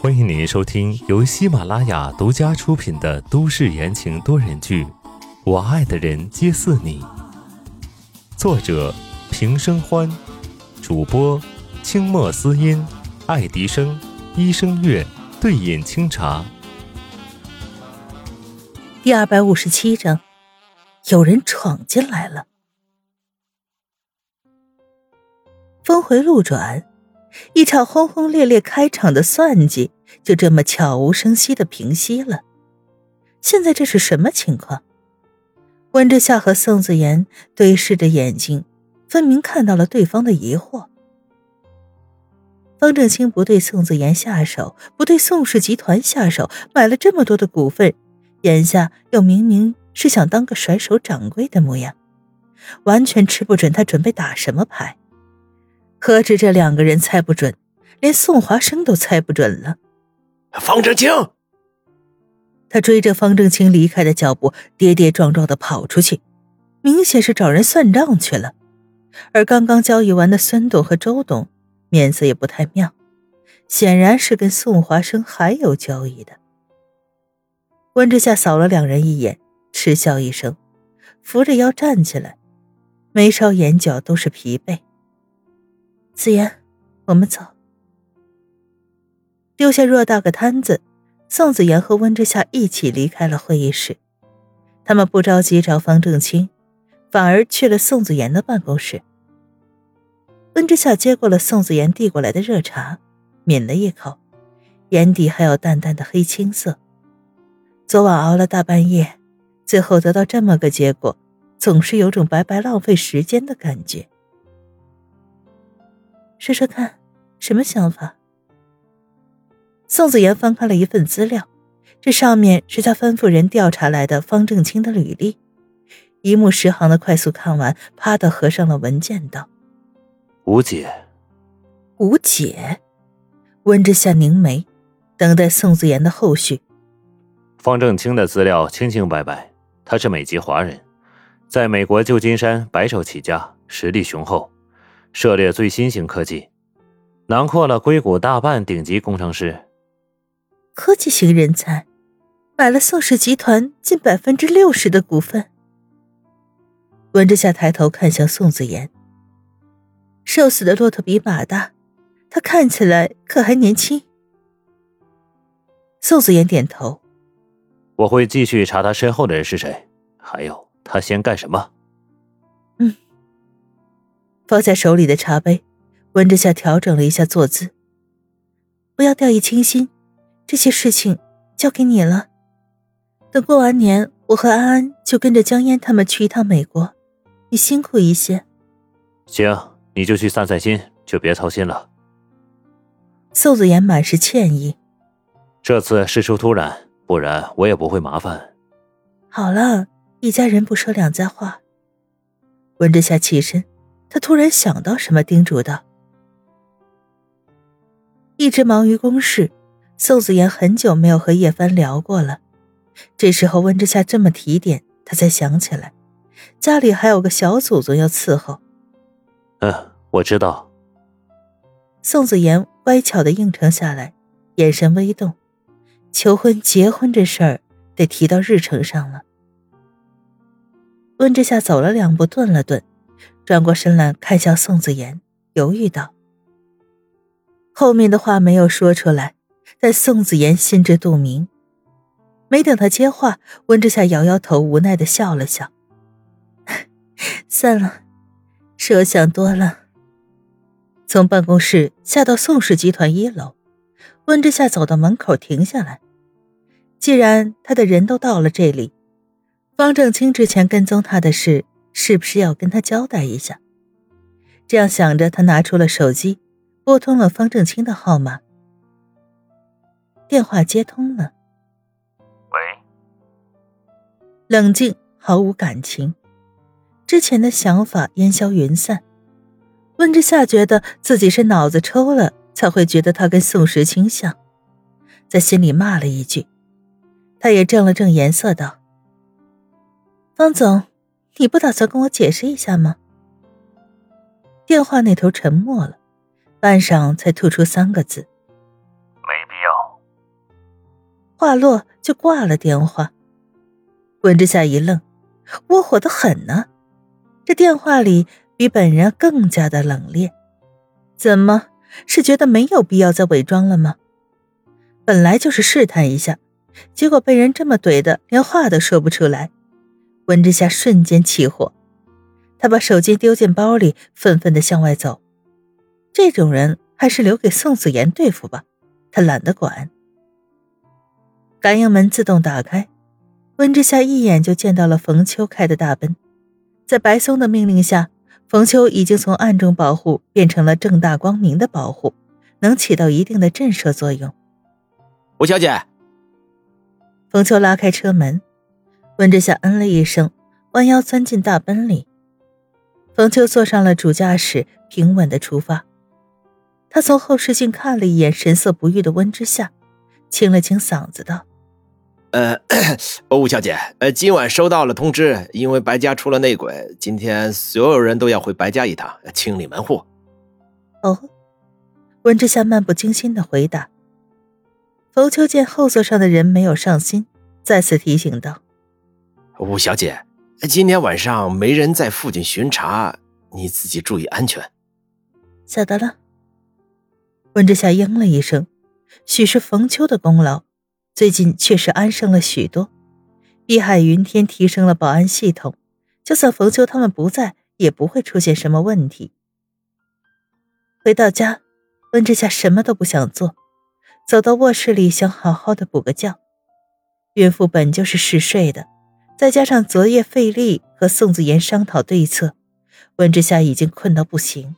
欢迎您收听由喜马拉雅独家出品的都市言情多人剧《我爱的人皆似你》，作者平生欢，主播清墨思音、爱迪生、一生月、对饮清茶。第二百五十七章，有人闯进来了。峰回路转，一场轰轰烈烈开场的算计就这么悄无声息的平息了。现在这是什么情况？温之夏和宋子言对视着眼睛，分明看到了对方的疑惑。方正清不对宋子言下手，不对宋氏集团下手，买了这么多的股份。眼下又明明是想当个甩手掌柜的模样，完全吃不准他准备打什么牌。何止这两个人猜不准，连宋华生都猜不准了。方正清，他追着方正清离开的脚步，跌跌撞撞的跑出去，明显是找人算账去了。而刚刚交易完的孙董和周董，面色也不太妙，显然是跟宋华生还有交易的。温之夏扫了两人一眼，嗤笑一声，扶着腰站起来，眉梢眼角都是疲惫。子言，我们走。丢下偌大个摊子，宋子言和温之夏一起离开了会议室。他们不着急找方正清，反而去了宋子言的办公室。温之夏接过了宋子言递过来的热茶，抿了一口，眼底还有淡淡的黑青色。昨晚熬了大半夜，最后得到这么个结果，总是有种白白浪费时间的感觉。说说看，什么想法？宋子妍翻开了一份资料，这上面是他吩咐人调查来的方正清的履历，一目十行的快速看完，啪的合上了文件，道：“吴姐。”吴姐。温之夏凝眉，等待宋子妍的后续。方正清的资料清清白白，他是美籍华人，在美国旧金山白手起家，实力雄厚，涉猎最新型科技，囊括了硅谷大半顶级工程师。科技型人才，买了宋氏集团近百分之六十的股份。温之夏抬头看向宋子言，瘦死的骆驼比马大，他看起来可还年轻。宋子言点头。我会继续查他身后的人是谁，还有他先干什么。嗯。放下手里的茶杯，温之夏调整了一下坐姿。不要掉以轻心，这些事情交给你了。等过完年，我和安安就跟着江烟他们去一趟美国，你辛苦一些。行，你就去散散心，就别操心了。宋子言满是歉意。这次事出突然。不然我也不会麻烦。好了，一家人不说两家话。温之夏起身，他突然想到什么，叮嘱道：“一直忙于公事，宋子妍很久没有和叶帆聊过了。这时候温之夏这么提点，他才想起来，家里还有个小祖宗要伺候。”嗯，我知道。宋子妍乖巧的应承下来，眼神微动。求婚、结婚这事儿得提到日程上了。温之夏走了两步，顿了顿，转过身来看向宋子言，犹豫道：“后面的话没有说出来，但宋子言心知肚明。没等他接话，温之夏摇摇头，无奈的笑了笑：算了，是我想多了。”从办公室下到宋氏集团一楼，温之夏走到门口停下来。既然他的人都到了这里，方正清之前跟踪他的事，是不是要跟他交代一下？这样想着，他拿出了手机，拨通了方正清的号码。电话接通了。喂。冷静，毫无感情，之前的想法烟消云散。温之夏觉得自己是脑子抽了，才会觉得他跟宋时清像，在心里骂了一句。他也正了正颜色，道：“方总，你不打算跟我解释一下吗？”电话那头沉默了，半晌才吐出三个字：“没必要。”话落就挂了电话。温之夏一愣，窝火的很呢。这电话里比本人更加的冷冽，怎么是觉得没有必要再伪装了吗？本来就是试探一下，结果被人这么怼的，连话都说不出来。温之夏瞬间起火，他把手机丢进包里，愤愤的向外走。这种人还是留给宋子言对付吧，他懒得管。感应门自动打开，温之夏一眼就见到了冯秋开的大奔。在白松的命令下，冯秋已经从暗中保护变成了正大光明的保护，能起到一定的震慑作用。吴小姐，冯秋拉开车门，温之夏嗯了一声，弯腰钻进大奔里。冯秋坐上了主驾驶，平稳的出发。他从后视镜看了一眼神色不悦的温之夏，清了清嗓子道。呃，吴小姐，呃，今晚收到了通知，因为白家出了内鬼，今天所有人都要回白家一趟，清理门户。哦，温之夏漫不经心的回答。冯秋见后座上的人没有上心，再次提醒道：“吴小姐，今天晚上没人在附近巡查，你自己注意安全。”晓得了。温之夏应了一声，许是冯秋的功劳。最近确实安生了许多，碧海云天提升了保安系统，就算冯秋他们不在，也不会出现什么问题。回到家，温之夏什么都不想做，走到卧室里想好好的补个觉。孕妇本就是嗜睡的，再加上昨夜费力和宋子言商讨对策，温之夏已经困到不行，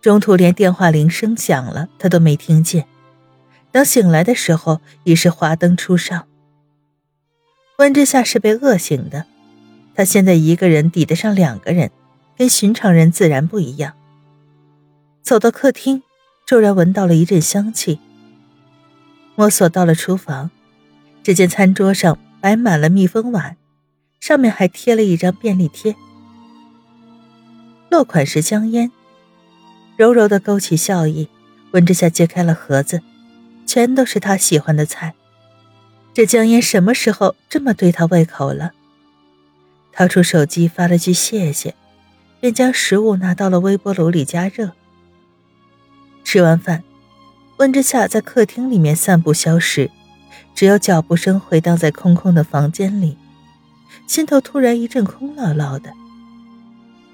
中途连电话铃声响了，他都没听见。等醒来的时候，已是华灯初上。温之夏是被饿醒的，他现在一个人抵得上两个人，跟寻常人自然不一样。走到客厅，骤然闻到了一阵香气。摸索到了厨房，只见餐桌上摆满了密封碗，上面还贴了一张便利贴。落款是香烟，柔柔的勾起笑意。温之夏揭开了盒子。全都是他喜欢的菜，这江烟什么时候这么对他胃口了？掏出手机发了句谢谢，便将食物拿到了微波炉里加热。吃完饭，温之夏在客厅里面散步消失，只有脚步声回荡在空空的房间里，心头突然一阵空落落的。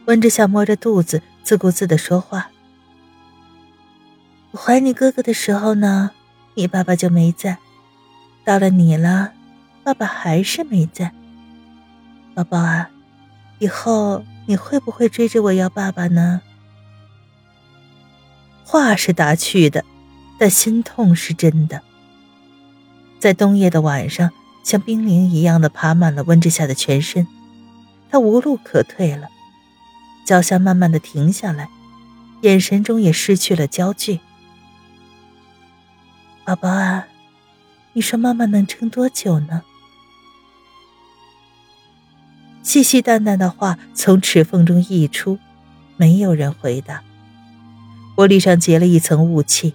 温之夏摸着肚子，自顾自的说话：“我怀你哥哥的时候呢？”你爸爸就没在，到了你了，爸爸还是没在。宝宝啊，以后你会不会追着我要爸爸呢？话是打趣的，但心痛是真的。在冬夜的晚上，像冰凌一样的爬满了温之夏的全身，他无路可退了，脚下慢慢的停下来，眼神中也失去了焦距。宝宝啊，你说妈妈能撑多久呢？细细淡淡的话从齿缝中溢出，没有人回答。玻璃上结了一层雾气，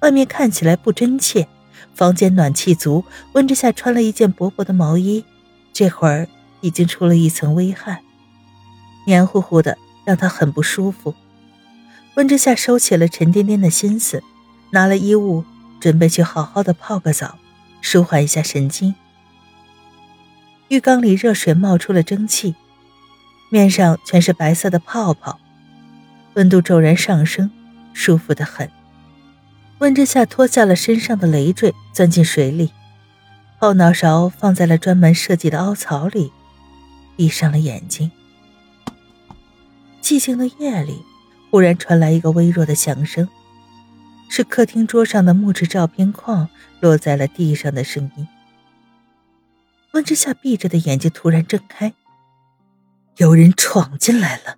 外面看起来不真切。房间暖气足，温之夏穿了一件薄薄的毛衣，这会儿已经出了一层微汗，黏糊糊的，让他很不舒服。温之夏收起了沉甸甸的心思，拿了衣物。准备去好好的泡个澡，舒缓一下神经。浴缸里热水冒出了蒸汽，面上全是白色的泡泡，温度骤然上升，舒服的很。温之夏脱下了身上的累赘，钻进水里，后脑勺放在了专门设计的凹槽里，闭上了眼睛。寂静的夜里，忽然传来一个微弱的响声。是客厅桌上的木质照片框落在了地上的声音。温之夏闭着的眼睛突然睁开，有人闯进来了。